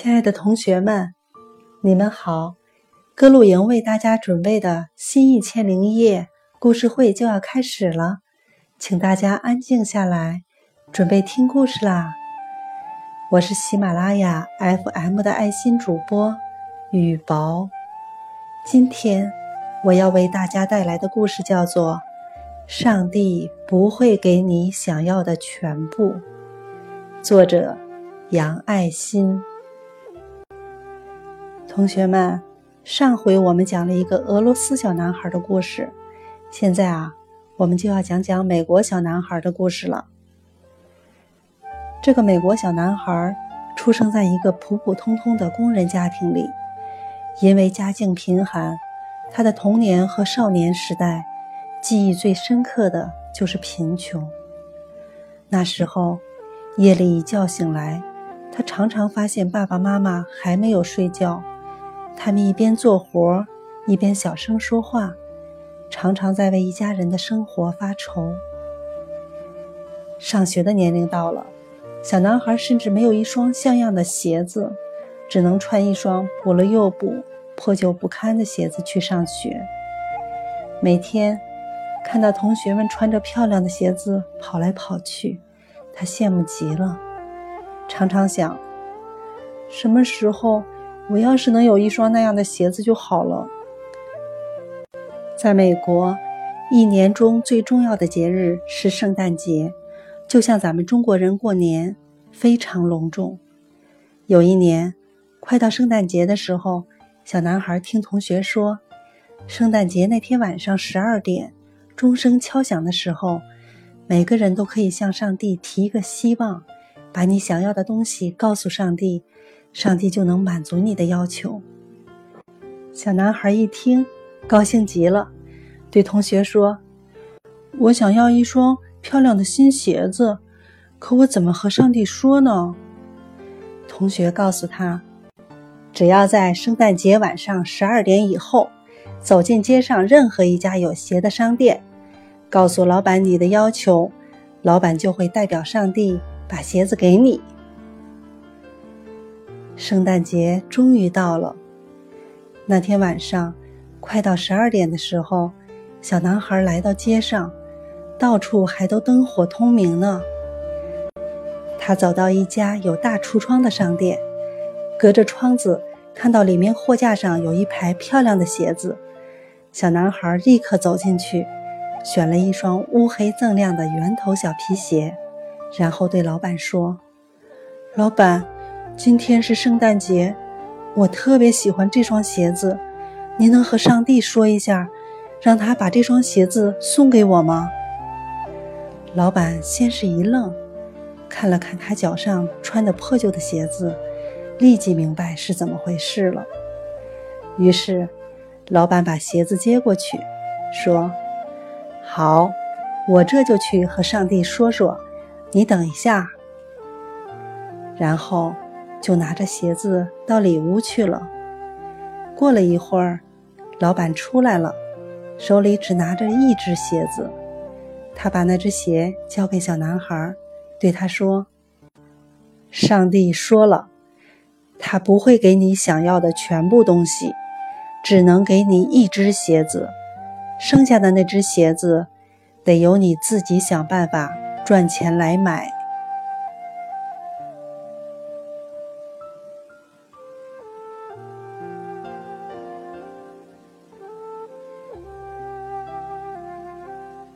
亲爱的同学们，你们好！歌露营为大家准备的新一千零一夜故事会就要开始了，请大家安静下来，准备听故事啦！我是喜马拉雅 FM 的爱心主播雨薄，今天我要为大家带来的故事叫做《上帝不会给你想要的全部》，作者杨爱心。同学们，上回我们讲了一个俄罗斯小男孩的故事，现在啊，我们就要讲讲美国小男孩的故事了。这个美国小男孩出生在一个普普通通的工人家庭里，因为家境贫寒，他的童年和少年时代记忆最深刻的就是贫穷。那时候，夜里一觉醒来，他常常发现爸爸妈妈还没有睡觉。他们一边做活，一边小声说话，常常在为一家人的生活发愁。上学的年龄到了，小男孩甚至没有一双像样的鞋子，只能穿一双补了又补、破旧不堪的鞋子去上学。每天看到同学们穿着漂亮的鞋子跑来跑去，他羡慕极了，常常想：什么时候？我要是能有一双那样的鞋子就好了。在美国，一年中最重要的节日是圣诞节，就像咱们中国人过年，非常隆重。有一年，快到圣诞节的时候，小男孩听同学说，圣诞节那天晚上十二点，钟声敲响的时候，每个人都可以向上帝提一个希望，把你想要的东西告诉上帝。上帝就能满足你的要求。小男孩一听，高兴极了，对同学说：“我想要一双漂亮的新鞋子，可我怎么和上帝说呢？”同学告诉他：“只要在圣诞节晚上十二点以后，走进街上任何一家有鞋的商店，告诉老板你的要求，老板就会代表上帝把鞋子给你。”圣诞节终于到了。那天晚上，快到十二点的时候，小男孩来到街上，到处还都灯火通明呢。他走到一家有大橱窗的商店，隔着窗子看到里面货架上有一排漂亮的鞋子。小男孩立刻走进去，选了一双乌黑锃亮的圆头小皮鞋，然后对老板说：“老板。”今天是圣诞节，我特别喜欢这双鞋子。您能和上帝说一下，让他把这双鞋子送给我吗？老板先是一愣，看了看他脚上穿的破旧的鞋子，立即明白是怎么回事了。于是，老板把鞋子接过去，说：“好，我这就去和上帝说说。你等一下。”然后。就拿着鞋子到里屋去了。过了一会儿，老板出来了，手里只拿着一只鞋子。他把那只鞋交给小男孩，对他说：“上帝说了，他不会给你想要的全部东西，只能给你一只鞋子。剩下的那只鞋子，得由你自己想办法赚钱来买。”